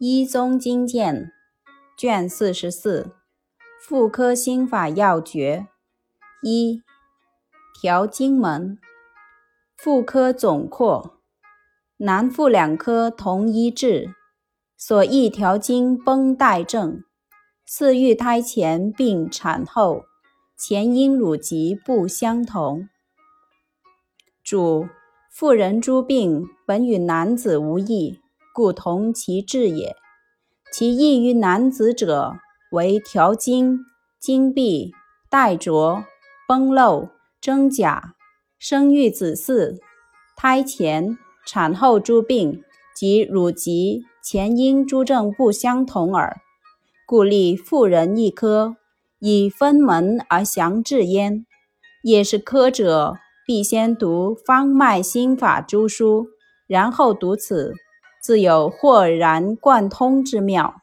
一宗经鉴卷四十四，妇科心法要诀一调经门，妇科总括：男妇两科同一治，所宜调经绷带症，次育胎前并产后，前阴乳疾不相同。主妇人诸病本与男子无异。故同其治也。其异于男子者，为调经、经闭、带浊、崩漏、真假、生育子嗣、胎前、产后诸病及乳疾、前阴诸症不相同耳。故立妇人一科，以分门而详治焉。也是科者，必先读方脉心法诸书，然后读此。自有豁然贯通之妙。